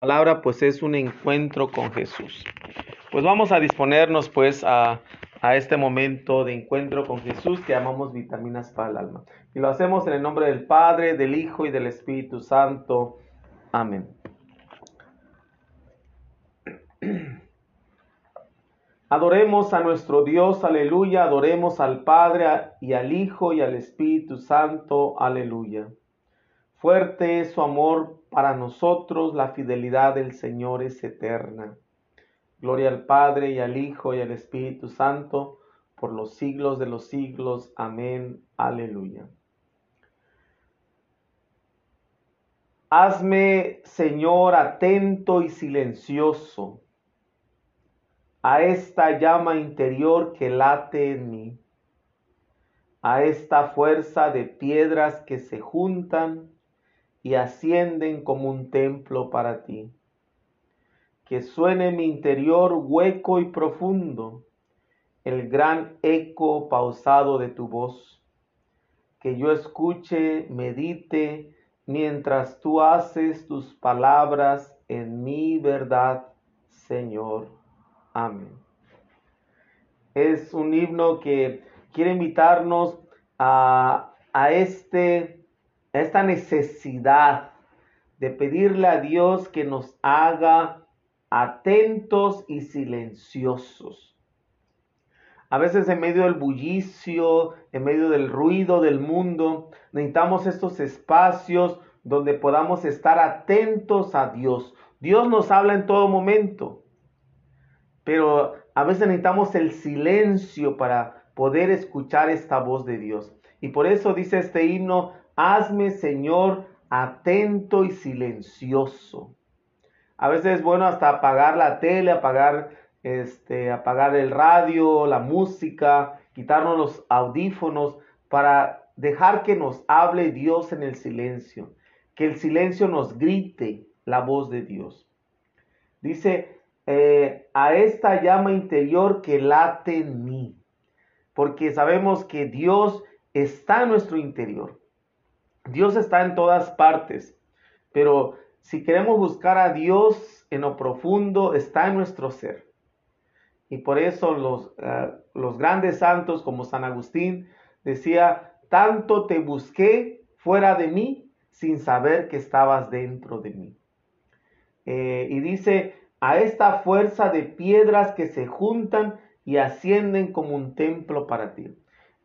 palabra pues es un encuentro con Jesús. Pues vamos a disponernos pues a, a, este momento de encuentro con Jesús que llamamos vitaminas para el alma. Y lo hacemos en el nombre del Padre, del Hijo y del Espíritu Santo. Amén. Adoremos a nuestro Dios, aleluya. Adoremos al Padre y al Hijo y al Espíritu Santo, aleluya. Fuerte es su amor para nosotros, la fidelidad del Señor es eterna. Gloria al Padre y al Hijo y al Espíritu Santo, por los siglos de los siglos. Amén. Aleluya. Hazme, Señor, atento y silencioso a esta llama interior que late en mí, a esta fuerza de piedras que se juntan y ascienden como un templo para ti. Que suene en mi interior hueco y profundo el gran eco pausado de tu voz. Que yo escuche, medite, mientras tú haces tus palabras en mi verdad, Señor. Amén. Es un himno que quiere invitarnos a, a este esta necesidad de pedirle a Dios que nos haga atentos y silenciosos. A veces en medio del bullicio, en medio del ruido del mundo, necesitamos estos espacios donde podamos estar atentos a Dios. Dios nos habla en todo momento, pero a veces necesitamos el silencio para poder escuchar esta voz de Dios. Y por eso dice este himno, Hazme, Señor, atento y silencioso. A veces es bueno hasta apagar la tele, apagar, este, apagar el radio, la música, quitarnos los audífonos para dejar que nos hable Dios en el silencio, que el silencio nos grite la voz de Dios. Dice, eh, a esta llama interior que late en mí, porque sabemos que Dios está en nuestro interior. Dios está en todas partes, pero si queremos buscar a Dios en lo profundo, está en nuestro ser. Y por eso los, eh, los grandes santos como San Agustín decía, tanto te busqué fuera de mí sin saber que estabas dentro de mí. Eh, y dice, a esta fuerza de piedras que se juntan y ascienden como un templo para ti.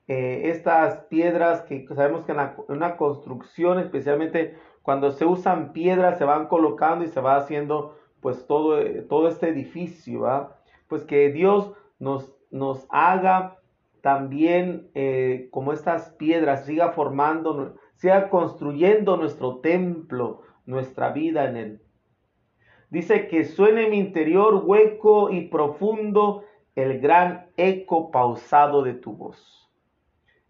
Eh, estas piedras que sabemos que en, una construcción, especialmente cuando se usan piedras, se van colocando y se va haciendo pues todo, eh, todo este edificio, Pues que Dios nos, nos haga también eh, como estas piedras, siga formando, siga construyendo nuestro templo, nuestra vida en él. Dice que suene en mi interior hueco y profundo el gran eco pausado de tu voz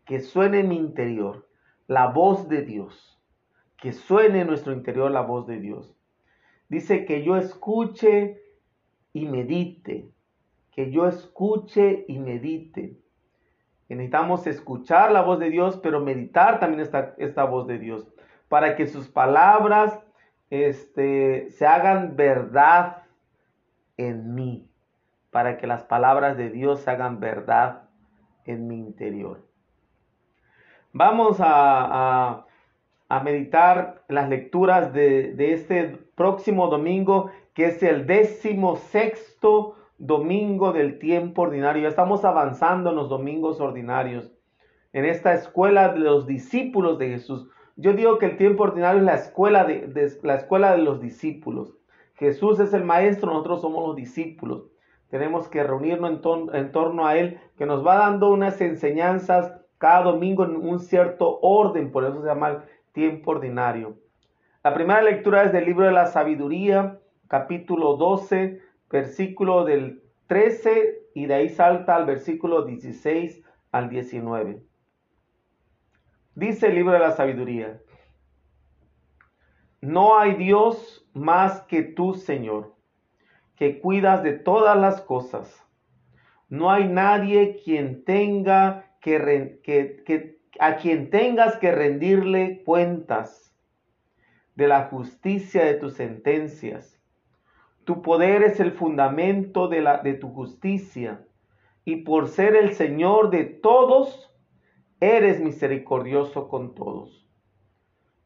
que suene en mi interior la voz de Dios, que suene en nuestro interior la voz de Dios. Dice que yo escuche y medite, que yo escuche y medite. necesitamos escuchar la voz de Dios, pero meditar también esta, esta voz de Dios, para que sus palabras este, se hagan verdad en mí, para que las palabras de Dios se hagan verdad en mi interior. Vamos a, meditar las lecturas de, este próximo domingo, que es el décimo sexto domingo del tiempo ordinario. Ya estamos avanzando en los domingos ordinarios, en esta escuela de los discípulos de Jesús. Yo digo que el tiempo ordinario es la escuela de, la escuela de los discípulos. Jesús es el maestro, nosotros somos los discípulos. Tenemos que reunirnos en torno a Él, que nos va dando unas enseñanzas cada domingo en un cierto orden, por eso se llama el tiempo ordinario. La primera lectura es del libro de la sabiduría, capítulo 12, versículo del 13 y de ahí salta al versículo 16 al 19. Dice el libro de la sabiduría, no hay Dios más que tú, Señor, que cuidas de todas las cosas. No hay nadie quien tenga que, a quien tengas que rendirle cuentas de la justicia de tus sentencias Tu poder es el fundamento de, la, de tu justicia, y por ser el Señor de todos, eres misericordioso con todos.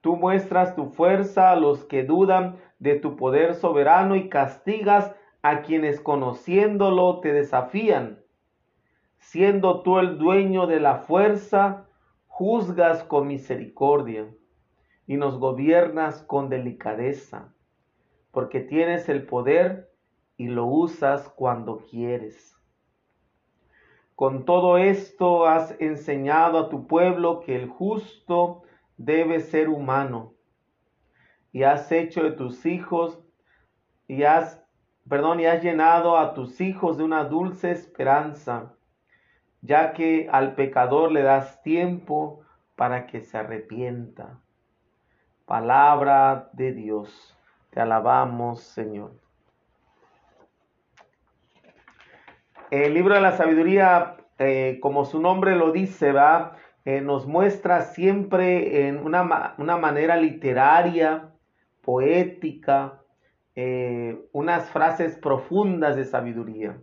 Tú muestras tu fuerza a los que dudan de tu poder soberano y castigas a quienes conociéndolo te desafían. Siendo tú el dueño de la fuerza, juzgas con misericordia y nos gobiernas con delicadeza, porque tienes el poder y lo usas cuando quieres. Con todo esto has enseñado a tu pueblo que el justo debe ser humano y has hecho de tus hijos y has perdón, y has llenado a tus hijos de una dulce esperanza, ya que al pecador le das tiempo para que se arrepienta. Palabra de Dios. Te alabamos, Señor. El libro de la sabiduría, eh, como su nombre lo dice, va, eh, nos muestra siempre en una, manera literaria, poética, eh, unas frases profundas de sabiduría.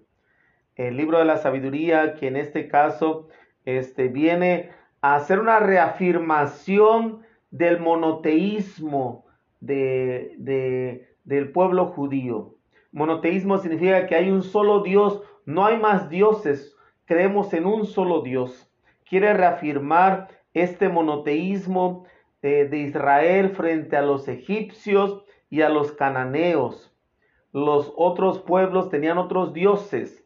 El libro de la sabiduría, que en este caso este, viene a hacer una reafirmación del monoteísmo de, del pueblo judío. Monoteísmo significa que hay un solo Dios, no hay más dioses, creemos en un solo Dios. Quiere reafirmar este monoteísmo eh, de Israel frente a los egipcios y a los cananeos. Los otros pueblos tenían otros dioses,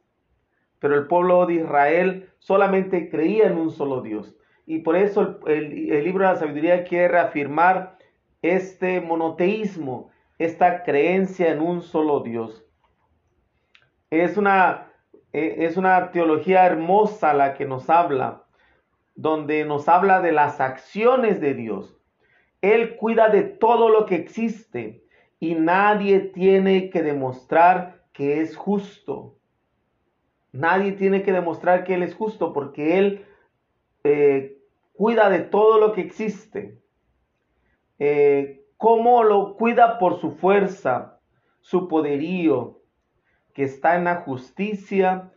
pero el pueblo de Israel solamente creía en un solo Dios. Y por eso el, libro de la sabiduría quiere reafirmar este monoteísmo, esta creencia en un solo Dios. Es una, e, es una teología hermosa la que nos habla, donde nos habla de las acciones de Dios. Él cuida de todo lo que existe y nadie tiene que demostrar que es justo. Nadie tiene que demostrar que Él es justo porque Él eh, cuida de todo lo que existe. Eh, ¿Cómo lo cuida? Por su fuerza, su poderío, que está en la justicia,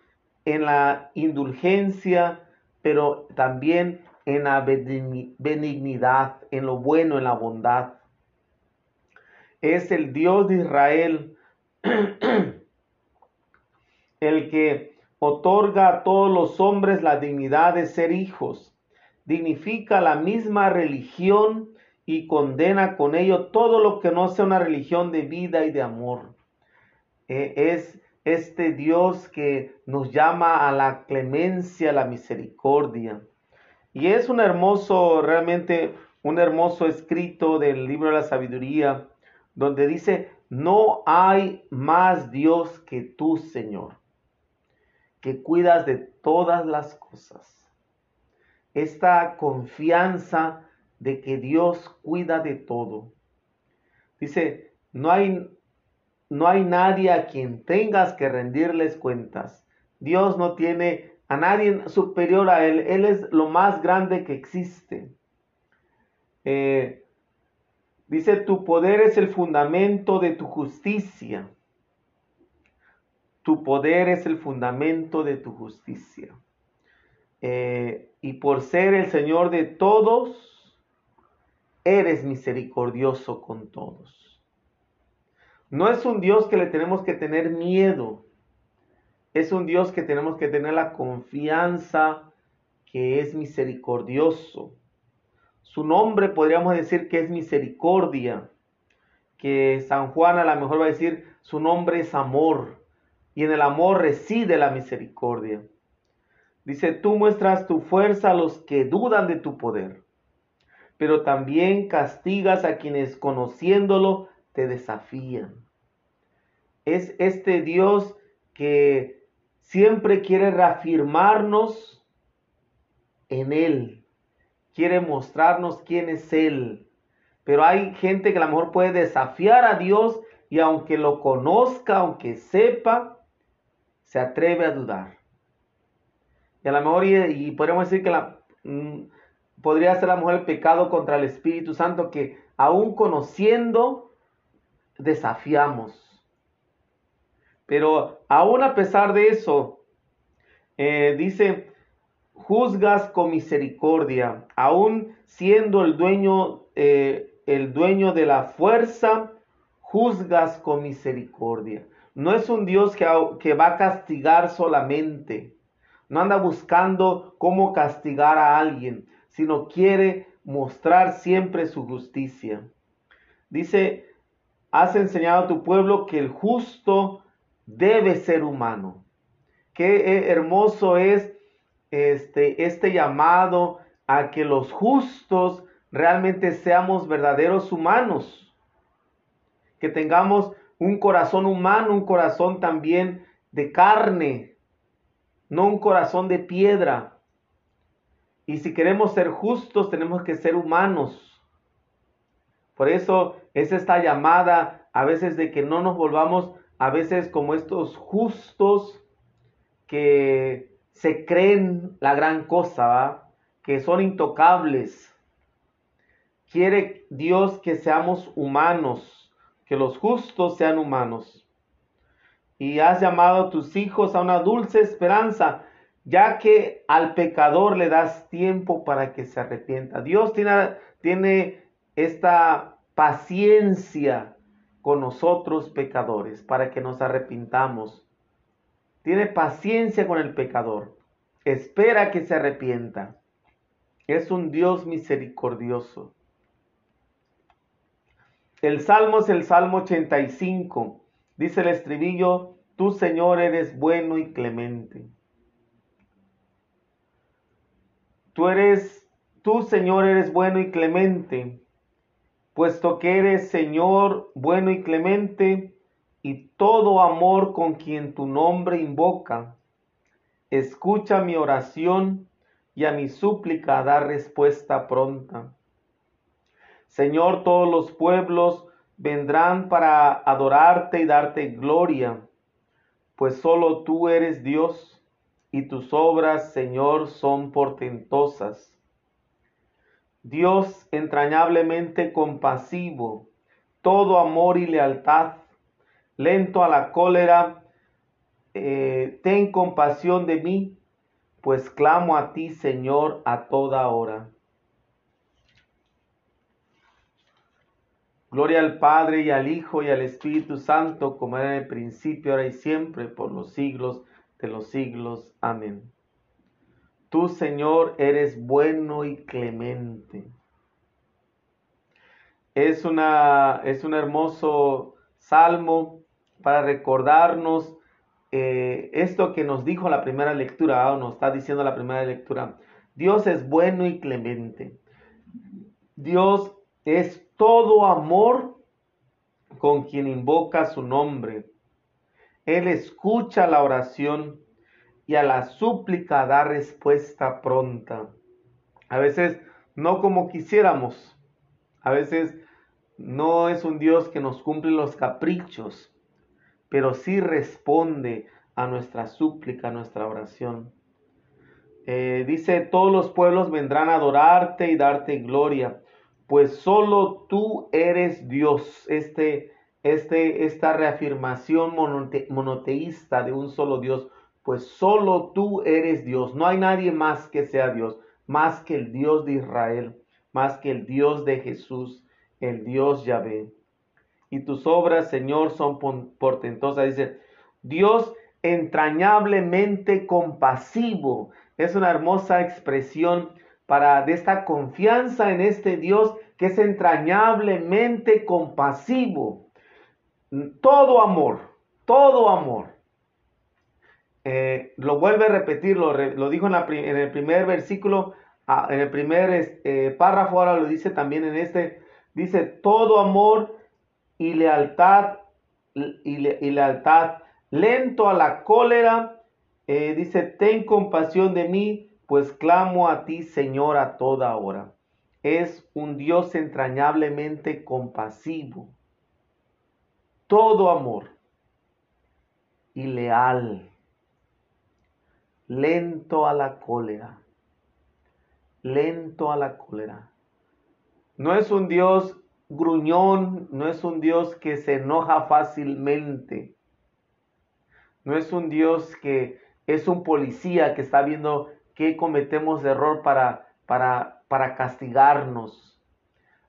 en la indulgencia, pero también en la benignidad, en lo bueno, en la bondad es el Dios de Israel, el que otorga a todos los hombres la dignidad de ser hijos, dignifica la misma religión y condena con ello todo lo que no sea una religión de vida y de amor. E, es este Dios que nos llama a la clemencia, a la misericordia. Y es un hermoso, realmente un hermoso escrito del libro de la sabiduría, donde dice, no hay más Dios que tú, Señor, que cuidas de todas las cosas. Esta confianza de que Dios cuida de todo. Dice, no hay, no hay nadie a quien tengas que rendirles cuentas. Dios no tiene a nadie superior a Él. Él es lo más grande que existe. Eh, Dice, tu poder es el fundamento de tu justicia. Tu poder es el fundamento de tu justicia. Eh, y por ser el Señor de todos, eres misericordioso con todos. No es un Dios que le tenemos que tener miedo. Es un Dios que tenemos que tener la confianza que es misericordioso su nombre podríamos decir que es misericordia, que San Juan a lo mejor va a decir su nombre es amor, y en el amor reside la misericordia. Dice, tú muestras tu fuerza a los que dudan de tu poder, pero también castigas a quienes conociéndolo te desafían. Es este Dios que siempre quiere reafirmarnos en Él, quiere mostrarnos quién es Él. Pero hay gente que a lo mejor puede desafiar a Dios y aunque lo conozca, aunque sepa, se atreve a dudar. Y a lo mejor, y, podríamos decir que la, mm, podría ser a lo mejor el pecado contra el Espíritu Santo que aún conociendo, desafiamos. Pero aún a pesar de eso, eh, dice, juzgas con misericordia, aún siendo el dueño, eh, el dueño de la fuerza, juzgas con misericordia. No es un Dios que, va a castigar solamente, no anda buscando cómo castigar a alguien, sino quiere mostrar siempre su justicia. Dice, has enseñado a tu pueblo que el justo debe ser humano. Qué hermoso es este, este llamado a que los justos realmente seamos verdaderos humanos, que tengamos un corazón humano, un corazón también de carne, no un corazón de piedra. Y si queremos ser justos, tenemos que ser humanos. Por eso es esta llamada a veces de que no nos volvamos a veces como estos justos que se creen la gran cosa, que son intocables. Quiere Dios que seamos humanos, que los justos sean humanos. Y has llamado a tus hijos a una dulce esperanza, ya que al pecador le das tiempo para que se arrepienta. Dios tiene, tiene esta paciencia con nosotros pecadores para que nos arrepintamos. Tiene paciencia con el pecador. Espera que se arrepienta. Es un Dios misericordioso. El Salmo es el Salmo 85. Dice el estribillo, tú Señor eres bueno y clemente. Tú eres, tú Señor eres bueno y clemente puesto que eres Señor bueno y clemente, y todo amor con quien tu nombre invoca. Escucha mi oración y a mi súplica da respuesta pronta. Señor, todos los pueblos vendrán para adorarte y darte gloria, pues solo tú eres Dios y tus obras, Señor, son portentosas. Dios entrañablemente compasivo, todo amor y lealtad, lento a la cólera, eh, ten compasión de mí, pues clamo a ti, Señor, a toda hora. Gloria al Padre y al Hijo y al Espíritu Santo, como era en el principio, ahora y siempre, por los siglos de los siglos. Amén. Tú, Señor, eres bueno y clemente. Es, una, es un hermoso salmo para recordarnos eh, esto que nos dijo la primera lectura, o nos está diciendo la primera lectura. Dios es bueno y clemente. Dios es todo amor con quien invoca su nombre. Él escucha la oración y a la súplica da respuesta pronta. A veces no como quisiéramos. A veces no es un Dios que nos cumple los caprichos, pero sí responde a nuestra súplica, a nuestra oración. Eh, dice, todos los pueblos vendrán a adorarte y darte gloria, pues solo tú eres Dios. Este, este, esta reafirmación monoteísta de un solo Dios pues solo tú eres Dios, no hay nadie más que sea Dios, más que el Dios de Israel, más que el Dios de Jesús, el Dios Yahvé. Y tus obras, Señor, son portentosas. Dice, Dios entrañablemente compasivo. Es una hermosa expresión para de esta confianza en este Dios que es entrañablemente compasivo. Todo amor, todo amor eh, lo vuelve a repetir, lo, dijo en, el primer versículo, ah, en el primer eh, párrafo, ahora lo dice también en este, dice, todo amor y lealtad, y, lealtad, lento a la cólera, eh, dice, ten compasión de mí, pues clamo a ti, Señor, a toda hora. Es un Dios entrañablemente compasivo, todo amor y leal lento a la cólera, lento a la cólera. No es un Dios gruñón, no es un Dios que se enoja fácilmente. No es un Dios que es un policía que está viendo qué cometemos de error para, para, para castigarnos.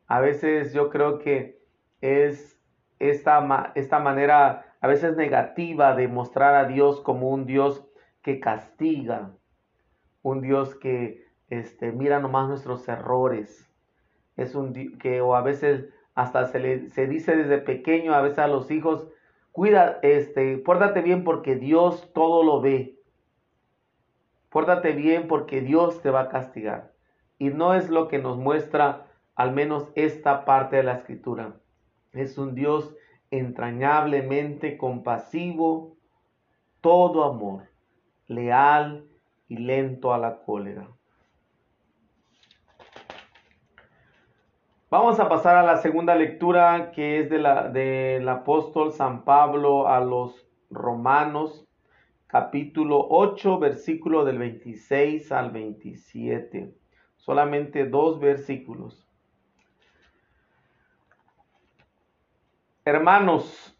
A veces yo creo que es esta, esta manera a veces negativa de mostrar a Dios como un Dios que castiga, un Dios que este, mira nomás nuestros errores. Es un que o a veces hasta se le se dice desde pequeño a veces a los hijos, cuida, este, pórtate bien porque Dios todo lo ve. Pórtate bien porque Dios te va a castigar. Y no es lo que nos muestra al menos esta parte de la escritura. Es un Dios entrañablemente compasivo, todo amor, leal y lento a la cólera. Vamos a pasar a la segunda lectura que es de la, del apóstol San Pablo a los romanos, capítulo 8, versículo del 26 al 27. Solamente dos versículos. Hermanos,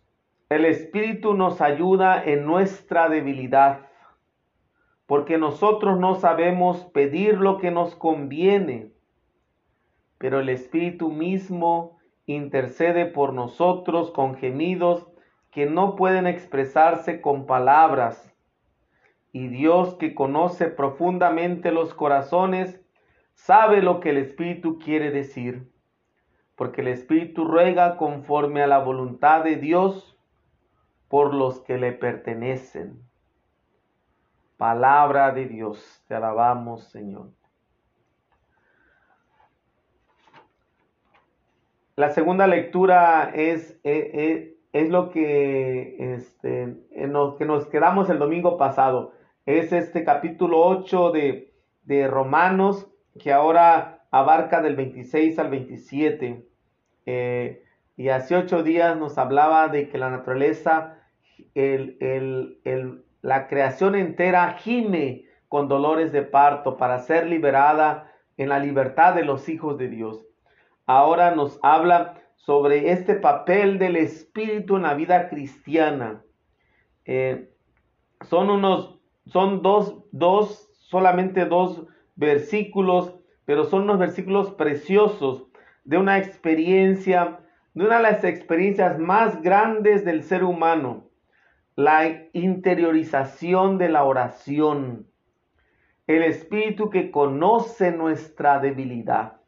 el Espíritu nos ayuda en nuestra debilidad, porque nosotros no sabemos pedir lo que nos conviene pero el Espíritu mismo intercede por nosotros con gemidos que no pueden expresarse con palabras. Y Dios que conoce profundamente los corazones, sabe lo que el Espíritu quiere decir, porque el Espíritu ruega conforme a la voluntad de Dios por los que le pertenecen. Palabra de Dios, te alabamos Señor. La segunda lectura es, eh, eh, es, lo que, este, en lo que nos quedamos el domingo pasado. Es este capítulo 8 de, de Romanos que ahora abarca del 26 al 27. Eh, y hace ocho días nos hablaba de que la naturaleza, el, el, el, la creación entera gime con dolores de parto para ser liberada en la libertad de los hijos de Dios ahora nos habla sobre este papel del Espíritu en la vida cristiana. Eh, son unos, son dos, dos, solamente dos versículos, pero son unos versículos preciosos de una experiencia, de una de las experiencias más grandes del ser humano, la interiorización de la oración, el Espíritu que conoce nuestra debilidad.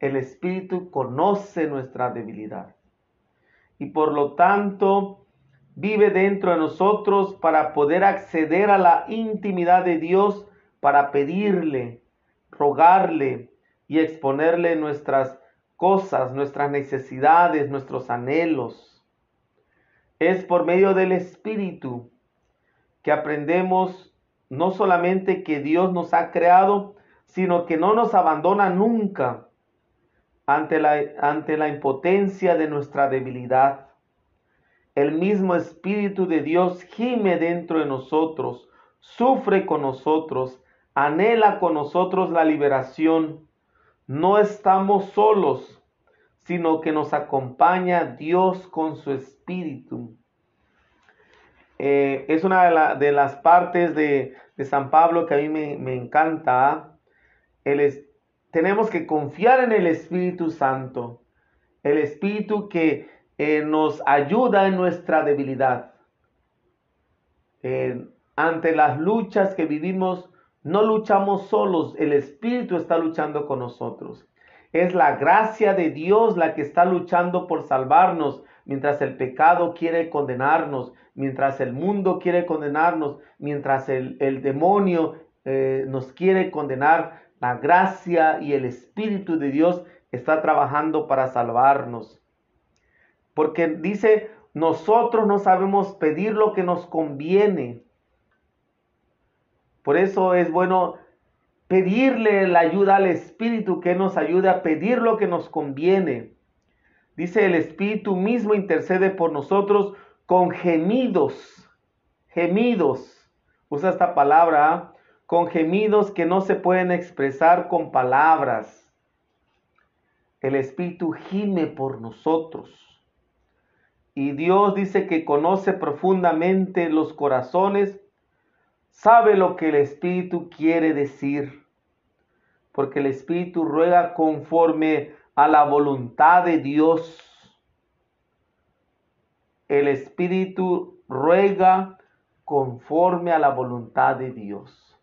El Espíritu conoce nuestra debilidad y por lo tanto vive dentro de nosotros para poder acceder a la intimidad de Dios, para pedirle, rogarle y exponerle nuestras cosas, nuestras necesidades, nuestros anhelos. Es por medio del Espíritu que aprendemos no solamente que Dios nos ha creado, sino que no nos abandona nunca, ante la, ante la impotencia de nuestra debilidad. El mismo Espíritu de Dios gime dentro de nosotros, sufre con nosotros, anhela con nosotros la liberación. No estamos solos, sino que nos acompaña Dios con su Espíritu. Eh, es una de, las partes de, San Pablo que a mí me, encanta. El, tenemos que confiar en el Espíritu Santo, el Espíritu que eh, nos ayuda en nuestra debilidad. ante las luchas que vivimos, no luchamos solos, el Espíritu está luchando con nosotros. Es la gracia de Dios la que está luchando por salvarnos, mientras el pecado quiere condenarnos, mientras el mundo quiere condenarnos, mientras el, demonio eh, nos quiere condenar la gracia y el Espíritu de Dios está trabajando para salvarnos. Porque dice, nosotros no sabemos pedir lo que nos conviene. Por eso es bueno pedirle la ayuda al Espíritu que nos ayude a pedir lo que nos conviene. Dice el Espíritu mismo intercede por nosotros con gemidos, gemidos. Usa esta palabra, ¿ah? con gemidos que no se pueden expresar con palabras. El Espíritu gime por nosotros. Y Dios dice que conoce profundamente los corazones, sabe lo que el Espíritu quiere decir, porque el Espíritu ruega conforme a la voluntad de Dios. El Espíritu ruega conforme a la voluntad de Dios.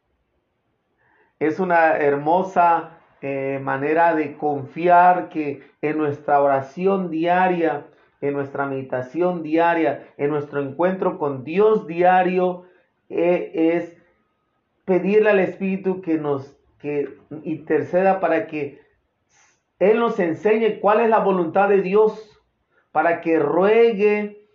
Es una hermosa eh, manera de confiar que en nuestra oración diaria, en nuestra meditación diaria, en nuestro encuentro con Dios diario, eh, es pedirle al Espíritu que nos que interceda para que Él nos enseñe cuál es la voluntad de Dios, para que ruegue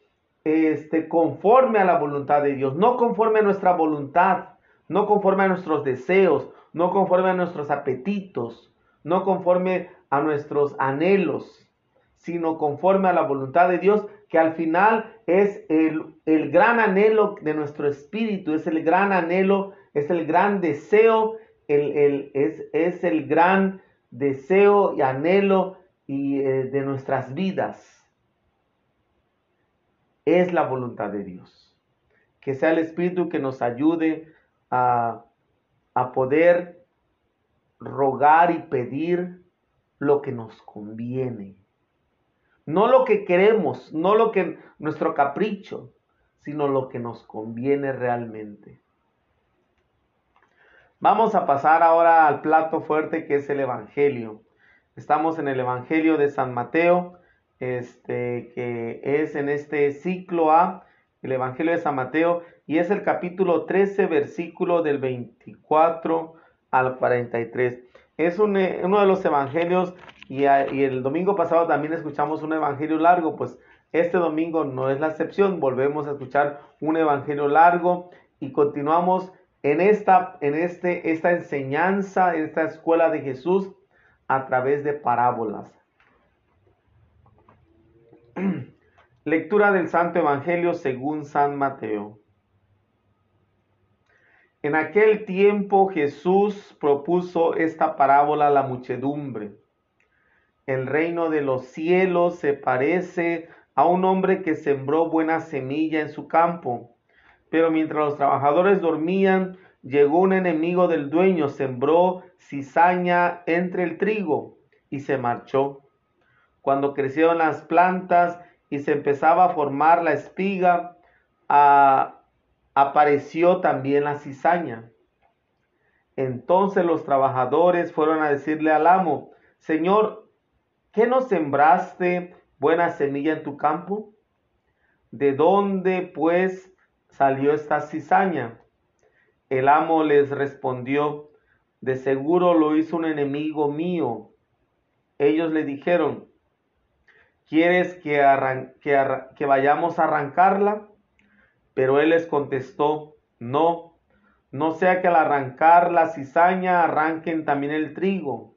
este, conforme a la voluntad de Dios, no conforme a nuestra voluntad, no conforme a nuestros deseos, no conforme a nuestros apetitos, no conforme a nuestros anhelos, sino conforme a la voluntad de Dios, que al final es el, el gran anhelo de nuestro espíritu, es el gran anhelo, es el gran deseo, el, el, es, es, el gran deseo y anhelo y, eh, de nuestras vidas. Es la voluntad de Dios. Que sea el Espíritu que nos ayude a, a poder rogar y pedir lo que nos conviene no lo que queremos, no lo que nuestro capricho, sino lo que nos conviene realmente. Vamos a pasar ahora al plato fuerte que es el Evangelio. Estamos en el Evangelio de San Mateo, este, que es en este ciclo A, el Evangelio de San Mateo, y es el capítulo 13, versículo del 24 al 43. Es uno de los evangelios y, el domingo pasado también escuchamos un evangelio largo, pues este domingo no es la excepción, volvemos a escuchar un evangelio largo y continuamos en esta, en este, esta enseñanza, en esta escuela de Jesús a través de parábolas. Lectura del Santo Evangelio según San Mateo. En aquel tiempo Jesús propuso esta parábola a la muchedumbre el reino de los cielos se parece a un hombre que sembró buena semilla en su campo. Pero mientras los trabajadores dormían, llegó un enemigo del dueño, sembró cizaña entre el trigo y se marchó. Cuando crecieron las plantas y se empezaba a formar la espiga, apareció también la cizaña. Entonces los trabajadores fueron a decirle al amo, Señor, ¿Qué no sembraste buena semilla en tu campo? ¿De dónde pues salió esta cizaña? El amo les respondió, de seguro lo hizo un enemigo mío. Ellos le dijeron, ¿quieres que, que vayamos a arrancarla? Pero él les contestó, no, no sea que al arrancar la cizaña arranquen también el trigo.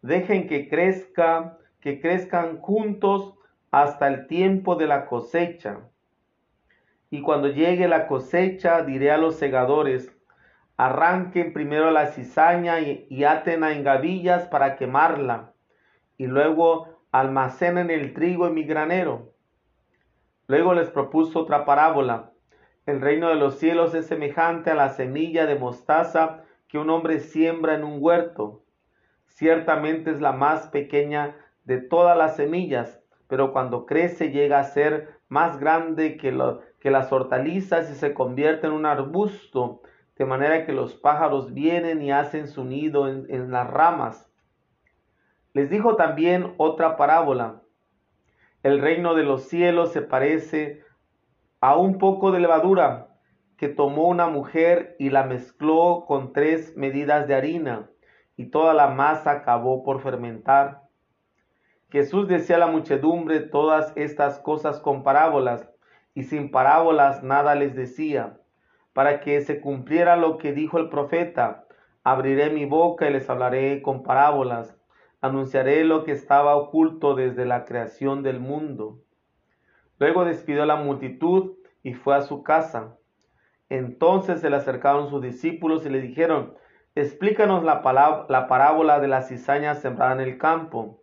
Dejen que crezca que crezcan juntos hasta el tiempo de la cosecha. Y cuando llegue la cosecha, diré a los segadores, arranquen primero la cizaña y, aten en gavillas para quemarla, y luego almacenen el trigo en mi granero. Luego les propuso otra parábola. El reino de los cielos es semejante a la semilla de mostaza que un hombre siembra en un huerto. Ciertamente es la más pequeña de todas las semillas, pero cuando crece llega a ser más grande que, las hortalizas y se convierte en un arbusto, de manera que los pájaros vienen y hacen su nido en las ramas. Les dijo también otra parábola. El reino de los cielos se parece a un poco de levadura que tomó una mujer y la mezcló con tres medidas de harina, y toda la masa acabó por fermentar. Jesús decía a la muchedumbre todas estas cosas con parábolas, y sin parábolas nada les decía, para que se cumpliera lo que dijo el profeta, abriré mi boca y les hablaré con parábolas, anunciaré lo que estaba oculto desde la creación del mundo. Luego despidió a la multitud y fue a su casa. Entonces se le acercaron sus discípulos y le dijeron, explícanos la, la parábola de la cizaña sembrada en el campo.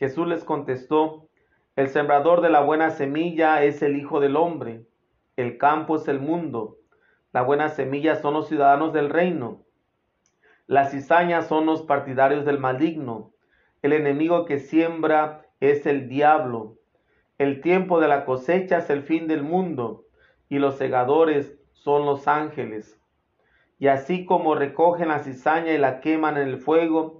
Jesús les contestó, El sembrador de la buena semilla es el Hijo del Hombre. El campo es el mundo. La buena semilla son los ciudadanos del reino. Las cizañas son los partidarios del maligno. El enemigo que siembra es el diablo. El tiempo de la cosecha es el fin del mundo y los segadores son los ángeles. Y así como recogen la cizaña y la queman en el fuego,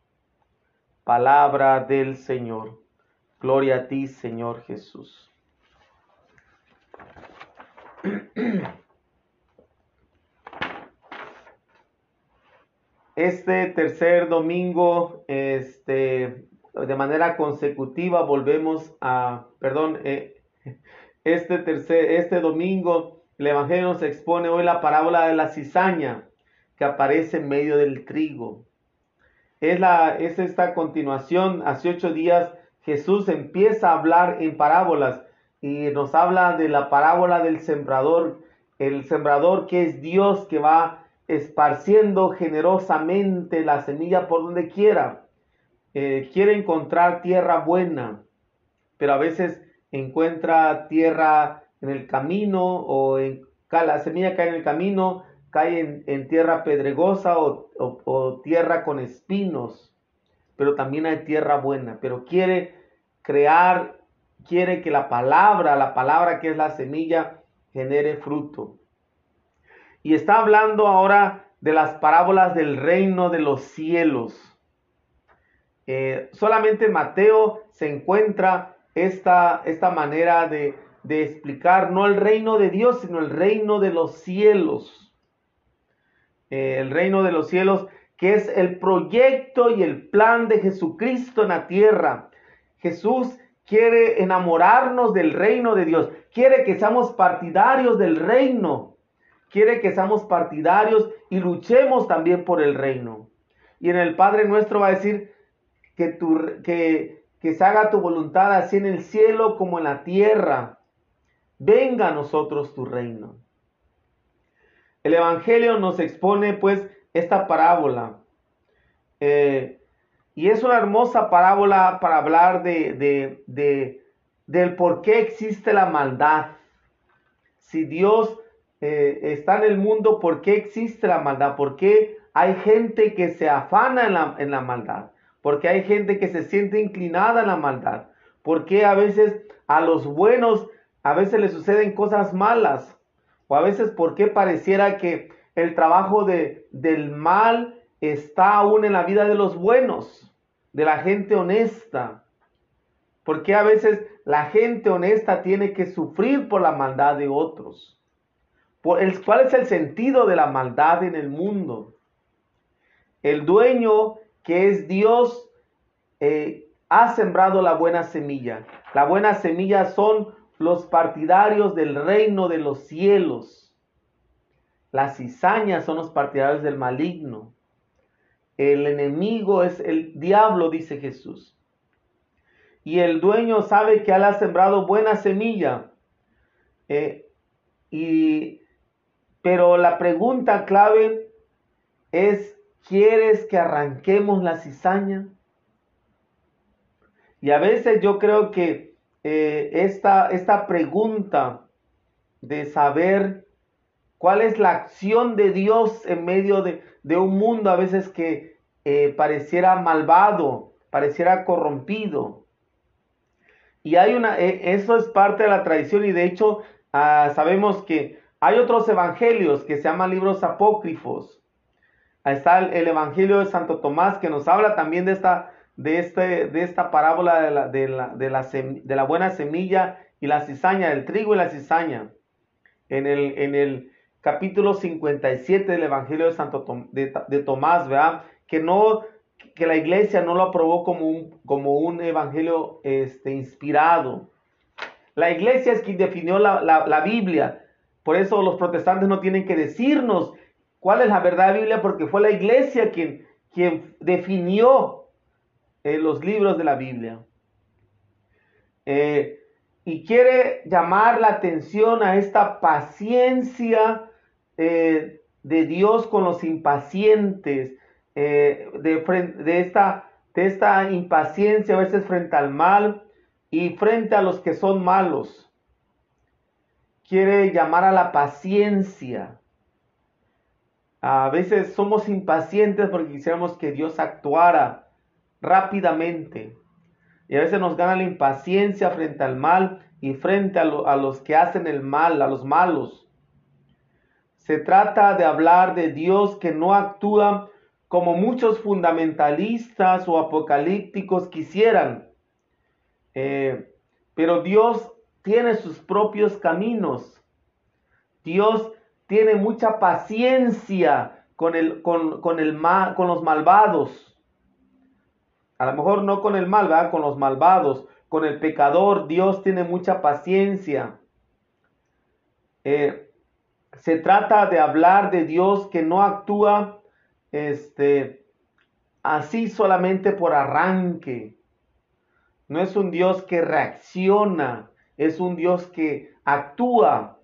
Palabra del Señor. Gloria a ti, Señor Jesús. Este tercer domingo, este, de manera consecutiva, volvemos a, perdón, eh, este tercer, este domingo, el Evangelio nos expone hoy la parábola de la cizaña que aparece en medio del trigo. Es, la, es esta continuación, hace ocho días Jesús empieza a hablar en parábolas y nos habla de la parábola del sembrador, el sembrador que es Dios que va esparciendo generosamente la semilla por donde quiera. Eh, quiere encontrar tierra buena, pero a veces encuentra tierra en el camino o en, la semilla cae en el camino, cae en, tierra pedregosa o, tierra con espinos, pero también hay tierra buena, pero quiere crear, quiere que la palabra, la palabra que es la semilla, genere fruto. Y está hablando ahora de las parábolas del reino de los cielos. Eh, solamente Mateo se encuentra esta, esta manera de, explicar no el reino de Dios, sino el reino de los cielos. Eh, el reino de los cielos, que es el proyecto y el plan de Jesucristo en la tierra. Jesús quiere enamorarnos del reino de Dios, quiere que seamos partidarios del reino, quiere que seamos partidarios y luchemos también por el reino. Y en el Padre nuestro va a decir que, tu, que que se haga tu voluntad así en el cielo como en la tierra. Venga a nosotros tu reino. El Evangelio nos expone pues esta parábola. Eh, y es una hermosa parábola para hablar de, del por qué existe la maldad. Si Dios eh, está en el mundo, ¿por qué existe la maldad? ¿Por qué hay gente que se afana en la, en maldad? porque hay gente que se siente inclinada a la maldad, porque a veces a los buenos a veces les suceden cosas malas, o a veces porque pareciera que el trabajo de, del mal está aún en la vida de los buenos, de la gente honesta. Porque a veces la gente honesta tiene que sufrir por la maldad de otros. Por el, ¿Cuál es el sentido de la maldad en el mundo? El dueño que es Dios, eh, ha sembrado la buena semilla. La buena semilla son los partidarios del reino de los cielos. Las cizañas son los partidarios del maligno. El enemigo es el diablo, dice Jesús. Y el dueño sabe que él ha sembrado buena semilla. Eh, y, pero la pregunta clave es ¿Quieres que arranquemos la cizaña? Y a veces yo creo que eh, esta, esta pregunta de saber cuál es la acción de Dios en medio de, un mundo a veces que eh, pareciera malvado, pareciera corrompido. Y hay una, e, eso es parte de la tradición y de hecho ah, sabemos que hay otros evangelios que se llaman libros apócrifos Ahí está el, Evangelio de Santo Tomás que nos habla también de esta, de este, de esta parábola de la, de, la, de, la buena semilla y la cizaña, del trigo y la cizaña. En el, en el capítulo 57 del Evangelio de Santo de, Tomás, ¿verdad? Que no que la iglesia no lo aprobó como un, como un evangelio este, inspirado. La iglesia es quien definió la, Biblia. Por eso los protestantes no tienen que decirnos cuál es la verdad de la Biblia, porque fue la iglesia quien, quien definió eh, los libros de la Biblia. Eh, y quiere llamar la atención a esta paciencia eh, de Dios con los impacientes, de, de, esta, de esta impaciencia a veces frente al mal y frente a los que son malos. Quiere llamar a la paciencia. A veces somos impacientes porque quisiéramos que Dios actuara rápidamente. Y a veces nos gana la impaciencia frente al mal y frente a, a, los que hacen el mal, a los malos. Se trata de hablar de Dios que no actúa como muchos fundamentalistas o apocalípticos quisieran, eh, pero Dios tiene sus propios caminos. Dios tiene mucha paciencia con, el, con, el con los malvados. A lo mejor no con el mal, ¿verdad? Con los malvados. Con el pecador, Dios tiene mucha paciencia. Eh, se trata de hablar de Dios que no actúa este, así solamente por arranque, no es un Dios que reacciona, es un Dios que actúa.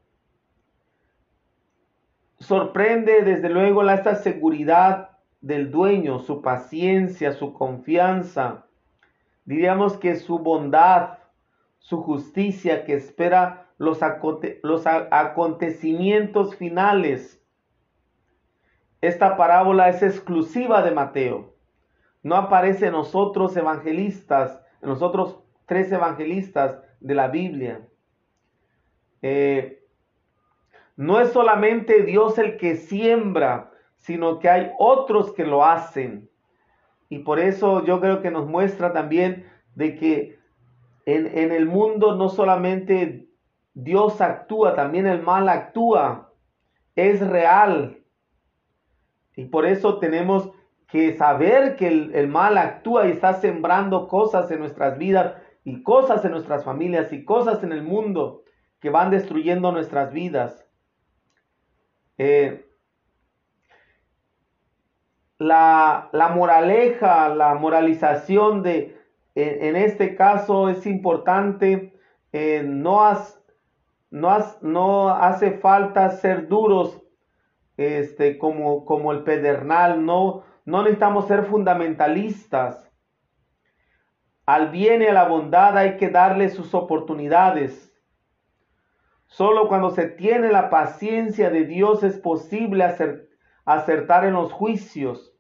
Sorprende desde luego esta seguridad del dueño, su paciencia, su confianza. Diríamos que su bondad, su justicia que espera los, acontecimientos finales. Esta parábola es exclusiva de Mateo. No aparece en nosotros evangelistas en los otros tres evangelistas de la Biblia. Eh, no es solamente Dios el que siembra, sino que hay otros que lo hacen. Y por eso yo creo que nos muestra también de que en, en el mundo no solamente Dios actúa, también el mal actúa. Es real. Y por eso tenemos que saber que el, mal actúa y está sembrando cosas en nuestras vidas y cosas en nuestras familias y cosas en el mundo que van destruyendo nuestras vidas. Eh, la, moraleja, la moralización de, en, este caso es importante, eh, no, no, no hace falta ser duros este, como, como el pedernal, no, no necesitamos ser fundamentalistas. Al bien y a la bondad hay que darle sus oportunidades. Solo cuando se tiene la paciencia de Dios es posible acertar en los juicios,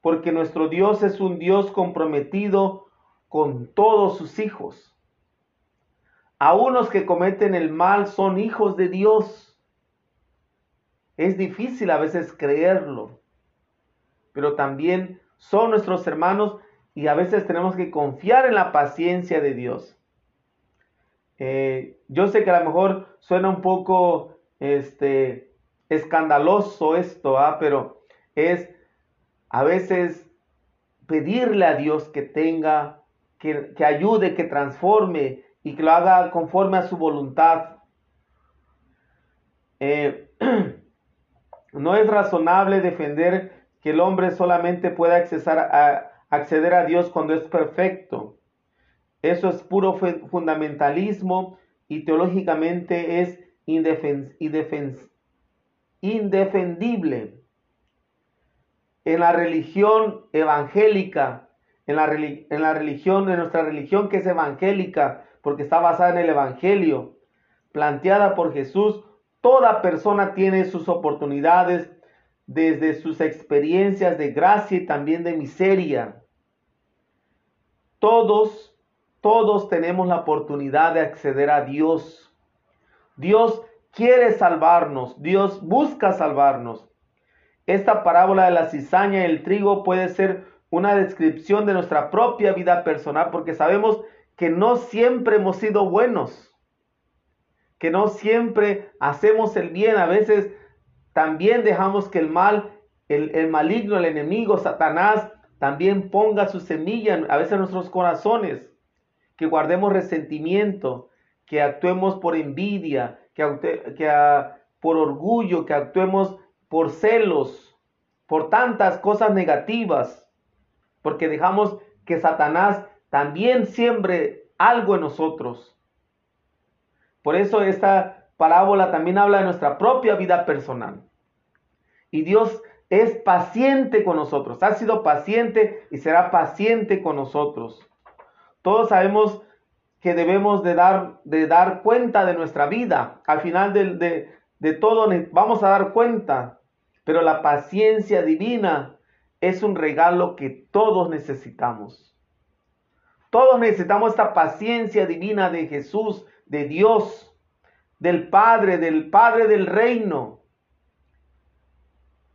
porque nuestro Dios es un Dios comprometido con todos sus hijos. A unos que cometen el mal son hijos de Dios. Es difícil a veces creerlo pero también son nuestros hermanos y a veces tenemos que confiar en la paciencia de Dios. Eh, yo sé que a lo mejor suena un poco este, escandaloso esto, ¿ah? pero es a veces pedirle a Dios que tenga, que, ayude, que transforme y que lo haga conforme a su voluntad. Eh, no es razonable defender que el hombre solamente pueda accesar a, acceder a Dios cuando es perfecto. Eso es puro fundamentalismo y teológicamente es indefendible. En la religión evangélica, en la, en religión, de nuestra religión que es evangélica, porque está basada en el Evangelio, planteada por Jesús, toda persona tiene sus oportunidades desde sus experiencias de gracia y también de miseria. Todos, todos tenemos la oportunidad de acceder a Dios. Dios quiere salvarnos, Dios busca salvarnos. Esta parábola de la cizaña y el trigo puede ser una descripción de nuestra propia vida personal porque sabemos que no siempre hemos sido buenos, que no siempre hacemos el bien, a veces también dejamos que el mal, el, maligno, el enemigo, Satanás, también ponga su semilla a veces en nuestros corazones, que guardemos resentimiento, que actuemos por envidia, que, que por orgullo, que actuemos por celos, por tantas cosas negativas, porque dejamos que Satanás también siembre algo en nosotros. Por eso esta parábola también habla de nuestra propia vida personal. Y Dios es paciente con nosotros, ha sido paciente y será paciente con nosotros. Todos sabemos que debemos de dar, de dar cuenta de nuestra vida. Al final de, de todo vamos a dar cuenta, pero la paciencia divina es un regalo que todos necesitamos. Todos necesitamos esta paciencia divina de Jesús, de Dios, del Padre, del Padre del reino.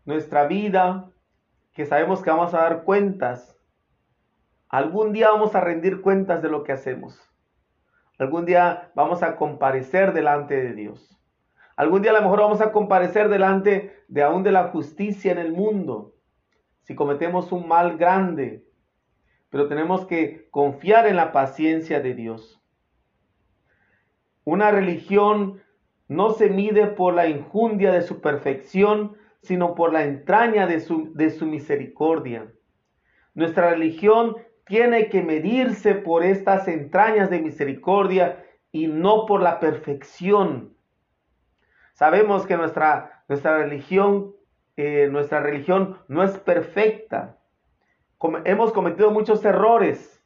Nuestra vida, que sabemos que vamos a dar cuentas, algún día vamos a rendir cuentas de lo que hacemos. Algún día vamos a comparecer delante de Dios. Algún día a lo mejor vamos a comparecer delante de aún de la justicia en el mundo. Si cometemos un mal grande, pero tenemos que confiar en la paciencia de Dios. Una religión no se mide por la injundia de su perfección, sino por la entraña de su, de su misericordia. Nuestra religión tiene que medirse por estas entrañas de misericordia y no por la perfección. Sabemos que nuestra, nuestra religión, eh, nuestra religión no es perfecta. hemos cometido muchos errores,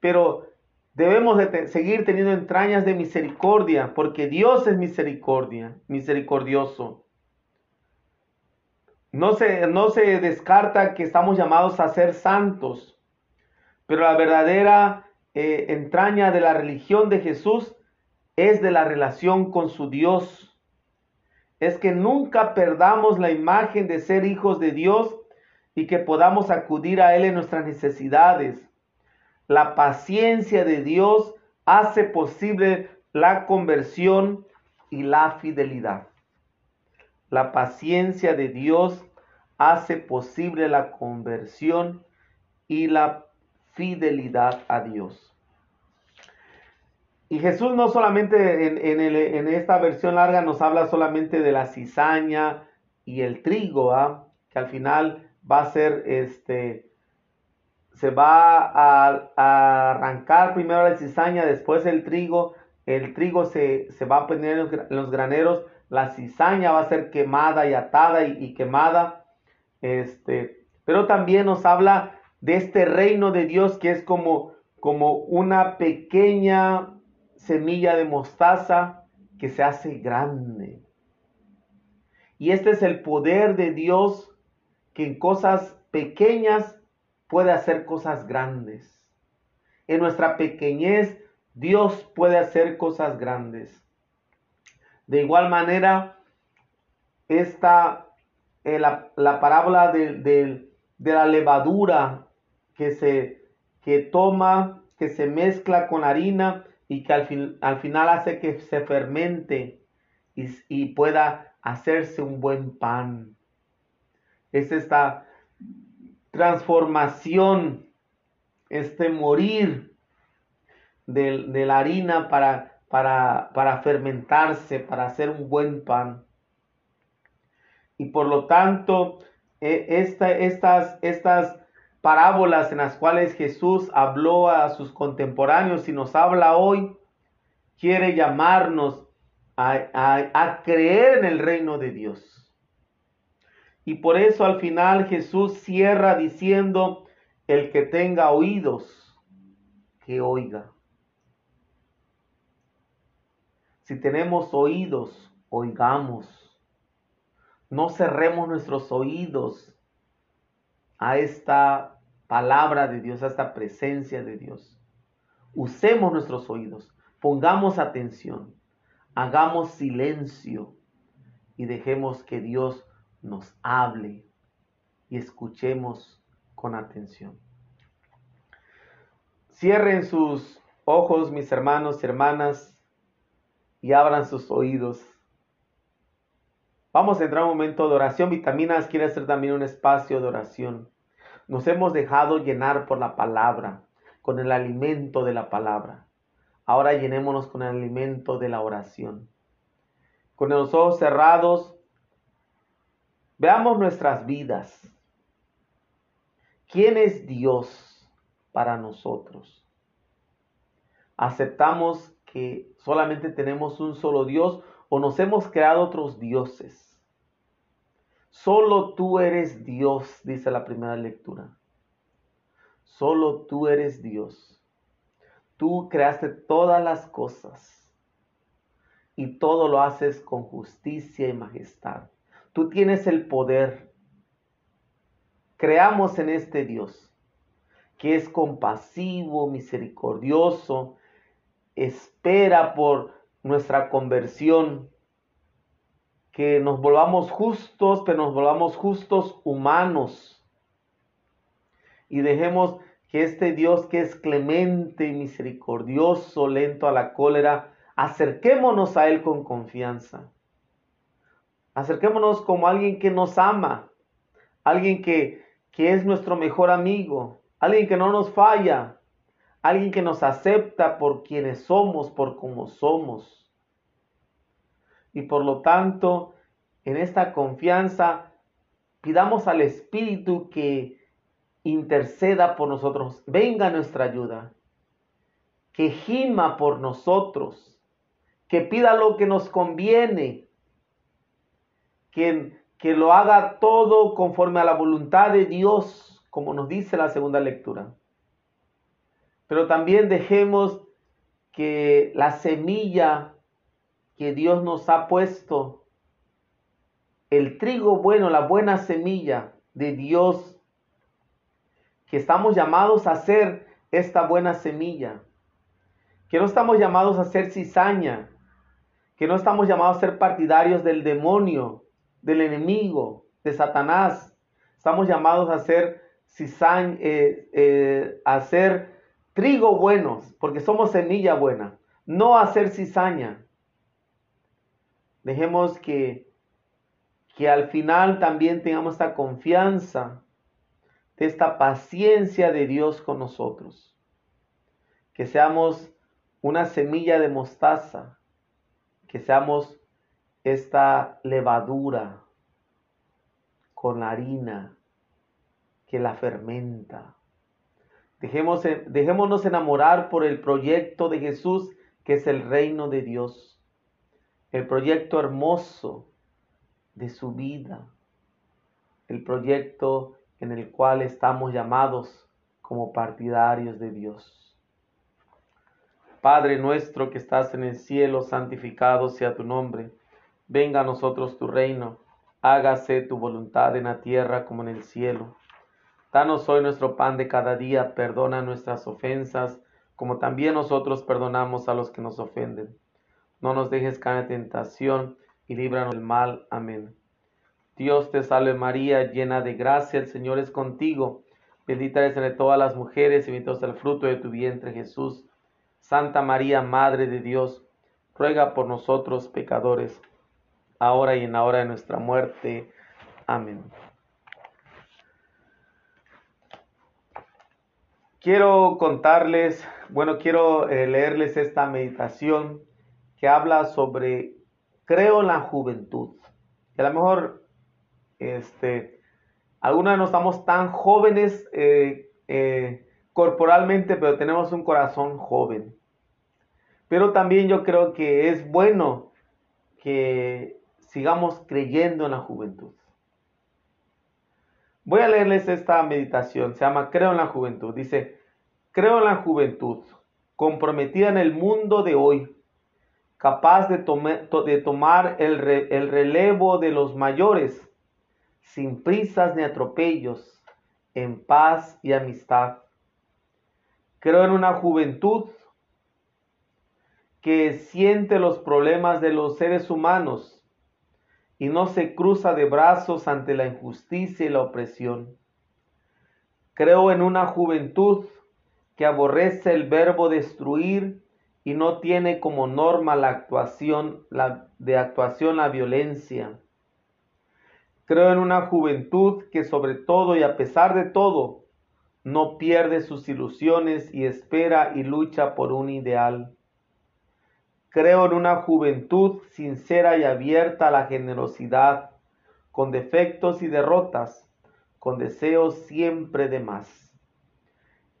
pero debemos de seguir teniendo entrañas de misericordia, porque Dios es misericordia, misericordioso. No se, no se descarta que estamos llamados a ser santos, pero la verdadera eh, entraña de la religión de Jesús es de la relación con su Dios. Es que nunca perdamos la imagen de ser hijos de Dios y que podamos acudir a Él en nuestras necesidades. La paciencia de Dios hace posible la conversión y la fidelidad. La paciencia de Dios hace posible la conversión y la fidelidad a Dios. Y Jesús no solamente en, esta versión larga nos habla solamente de la cizaña y el trigo, ¿ah? que al final va a ser este, se va a, arrancar primero la cizaña, después el trigo, el trigo se, va a poner en los graneros, la cizaña va a ser quemada y atada y, y quemada, este, pero también nos habla de este reino de Dios que es como, como una pequeña semilla de mostaza que se hace grande. Y este es el poder de Dios que en cosas pequeñas puede hacer cosas grandes. En nuestra pequeñez Dios puede hacer cosas grandes. De igual manera, esta, eh, la, parábola de la levadura que se que toma, que se mezcla con harina y que al, fin, al final hace que se fermente y, y, pueda hacerse un buen pan. Es esta transformación, este morir de, de la harina para, para, para fermentarse, para hacer un buen pan. Y por lo tanto, e, esta, estas, estas parábolas en las cuales Jesús habló a sus contemporáneos y nos habla hoy, quiere llamarnos a, creer en el reino de Dios. Y por eso al final Jesús cierra diciendo, el que tenga oídos, que oiga. Si tenemos oídos, oigamos. No cerremos nuestros oídos a esta palabra de Dios, a esta presencia de Dios. Usemos nuestros oídos, pongamos atención, hagamos silencio y dejemos que Dios nos hable y escuchemos con atención. Cierren sus ojos, mis hermanos y hermanas, y abran sus oídos Vamos a entrar un momento de oración. Vitaminas quiere hacer también un espacio de oración. Nos hemos dejado llenar por la palabra, con el alimento de la palabra. Ahora llenémonos con el alimento de la oración. Con los ojos cerrados, veamos nuestras vidas. ¿Quién es Dios para nosotros? ¿Aceptamos que solamente tenemos un solo Dios o nos hemos creado otros dioses? Solo tú eres Dios, dice la primera lectura. Solo tú eres Dios. Tú creaste todas las cosas y todo lo haces con justicia y majestad. Tú tienes el poder. Creamos en este Dios que es compasivo, misericordioso, espera por nuestra conversión, que nos volvamos justos, pero nos volvamos justos humanos. Y dejemos que este Dios que es clemente y misericordioso, lento a la cólera, acerquémonos a Él con confianza. Acerquémonos como alguien que nos ama, alguien que, que es nuestro mejor amigo, alguien que no nos falla, alguien que nos acepta por quienes somos, por como somos. Y por lo tanto, en esta confianza, pidamos al Espíritu que interceda por nosotros, venga nuestra ayuda, que gima por nosotros, que pida lo que nos conviene, que, que lo haga todo conforme a la voluntad de Dios, como nos dice la segunda lectura. Pero también dejemos que la semilla que Dios nos ha puesto, el trigo bueno, la buena semilla de Dios, que estamos llamados a ser esta buena semilla, que no estamos llamados a ser cizaña, que no estamos llamados a ser partidarios del demonio, del enemigo, de Satanás. Estamos llamados a ser cizaña, eh, eh, a ser trigo buenos, porque somos semilla buena, no a ser cizaña. Dejemos que, que al final también tengamos esta confianza, de esta paciencia de Dios con nosotros. Que seamos una semilla de mostaza, que seamos esta levadura con la harina que la fermenta. Dejemos, dejémonos enamorar por el proyecto de Jesús, que es el reino de Dios el proyecto hermoso de su vida, el proyecto en el cual estamos llamados como partidarios de Dios. Padre nuestro que estás en el cielo, santificado sea tu nombre. Venga a nosotros tu reino. Hágase tu voluntad en la tierra como en el cielo. Danos hoy nuestro pan de cada día. Perdona nuestras ofensas, como también nosotros perdonamos a los que nos ofenden no nos dejes caer en tentación y líbranos del mal. Amén. Dios te salve María, llena de gracia, el Señor es contigo. Bendita eres entre todas las mujeres y bendito es el fruto de tu vientre Jesús. Santa María, Madre de Dios, ruega por nosotros pecadores, ahora y en la hora de nuestra muerte. Amén. Quiero contarles, bueno, quiero eh, leerles esta meditación que habla sobre creo en la juventud. Y a lo mejor, este, algunos no estamos tan jóvenes eh, eh, corporalmente, pero tenemos un corazón joven. Pero también yo creo que es bueno que sigamos creyendo en la juventud. Voy a leerles esta meditación, se llama Creo en la juventud. Dice, creo en la juventud, comprometida en el mundo de hoy capaz de, de tomar el, el relevo de los mayores, sin prisas ni atropellos, en paz y amistad. Creo en una juventud que siente los problemas de los seres humanos y no se cruza de brazos ante la injusticia y la opresión. Creo en una juventud que aborrece el verbo destruir y no tiene como norma la actuación la, de actuación la violencia. Creo en una juventud que sobre todo y a pesar de todo no pierde sus ilusiones y espera y lucha por un ideal. Creo en una juventud sincera y abierta a la generosidad, con defectos y derrotas, con deseos siempre de más.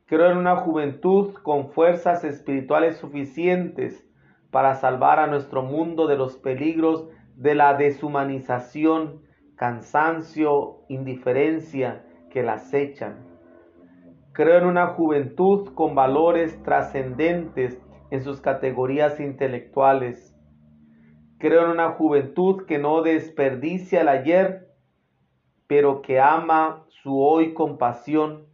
Creo en una juventud con fuerzas espirituales suficientes para salvar a nuestro mundo de los peligros de la deshumanización, cansancio, indiferencia que la acechan. Creo en una juventud con valores trascendentes en sus categorías intelectuales. Creo en una juventud que no desperdicia el ayer, pero que ama su hoy con pasión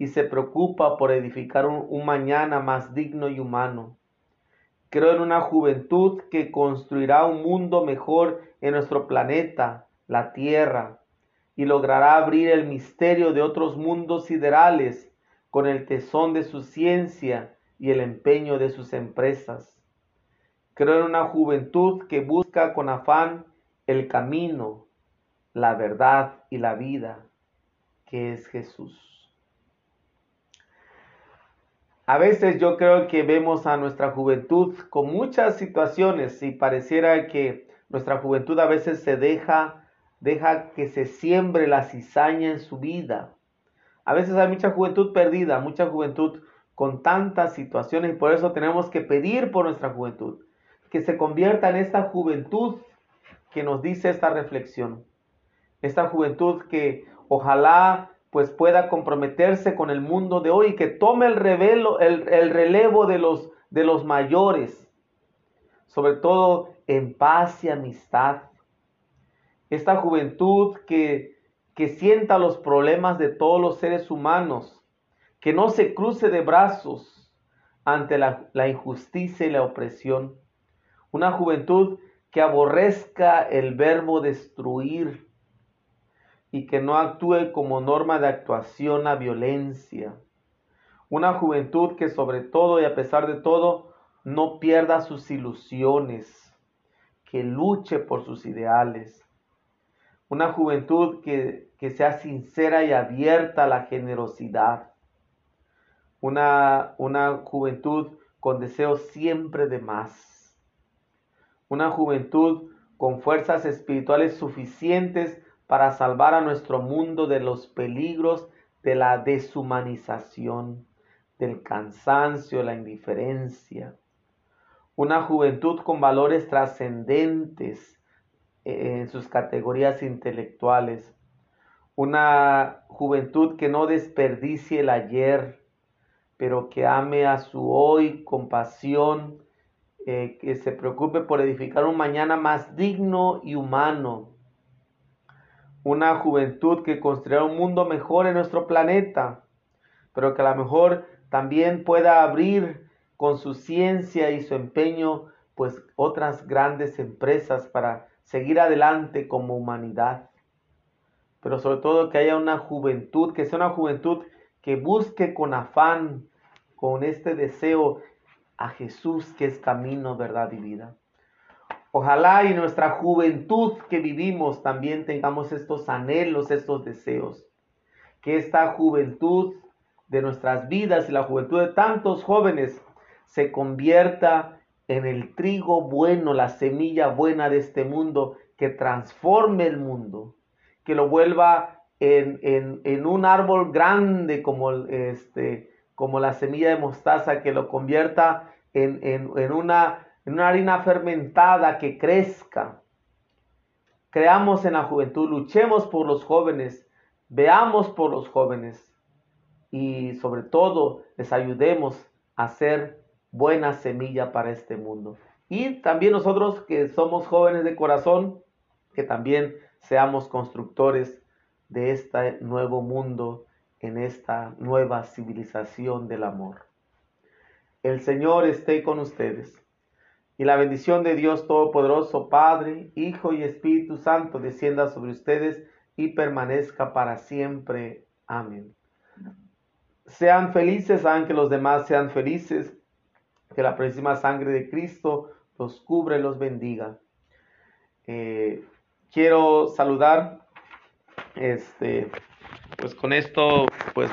y se preocupa por edificar un, un, mañana más digno y humano. Creo en una juventud que construirá un mundo mejor en nuestro planeta, la Tierra, y logrará abrir el misterio de otros mundos siderales con el tesón de su ciencia y el empeño de sus empresas. Creo en una juventud que busca con afán el camino, la verdad y la vida, que es Jesús. A veces yo creo que vemos a nuestra juventud con muchas situaciones y pareciera que nuestra juventud a veces se deja, deja que se siembre la cizaña en su vida. A veces hay mucha juventud perdida, mucha juventud con tantas situaciones y por eso tenemos que pedir por nuestra juventud, que se convierta en esta juventud que nos dice esta reflexión. Esta juventud que ojalá pues pueda comprometerse con el mundo de hoy y que tome el, revelo, el, el relevo de los, de los mayores, sobre todo en paz y amistad. Esta juventud que, que sienta los problemas de todos los seres humanos que no se cruce de brazos ante la, la, injusticia y la opresión. Una juventud que aborrezca el verbo destruir y que no actúe como norma de actuación a violencia. Una juventud que sobre todo y a pesar de todo no pierda sus ilusiones, que luche por sus ideales. Una juventud que, que sea sincera y abierta a la generosidad una, una juventud con deseos siempre de más, una juventud con fuerzas espirituales suficientes para salvar a nuestro mundo de los peligros de la deshumanización, del cansancio, la indiferencia. Una juventud con valores trascendentes en sus categorías intelectuales. Una juventud que no desperdicie el ayer, pero que ame a su hoy con pasión, eh, que se preocupe por edificar un mañana más digno y humano. Una juventud que construirá un mundo mejor en nuestro planeta, pero que a lo mejor también pueda abrir con su ciencia y su empeño pues otras grandes empresas para seguir adelante como humanidad. Pero sobre todo que haya una juventud, que sea una juventud que busque con afán con este deseo a Jesús que es camino, verdad y vida. Ojalá y nuestra juventud que vivimos también tengamos estos anhelos, estos deseos. Que esta juventud de nuestras vidas y la juventud de tantos jóvenes se convierta en el trigo bueno, la semilla buena de este mundo que transforme el mundo, que lo vuelva en, en, en un árbol grande como este, como la semilla de mostaza, que lo convierta en, en, una, en una harina fermentada que crezca. Creamos en la juventud, luchemos por los jóvenes, veamos por los jóvenes y sobre todo les ayudemos a ser buena semilla para este mundo. Y también nosotros que somos jóvenes de corazón, que también seamos constructores de este nuevo mundo en esta nueva civilización del amor. El Señor esté con ustedes. Y la bendición de Dios Todopoderoso, Padre, Hijo y Espíritu Santo, descienda sobre ustedes y permanezca para siempre. Amén. Sean felices, hagan que los demás sean felices, que la próxima sangre de Cristo los cubre los bendiga. Eh, quiero saludar este, pues con esto, pues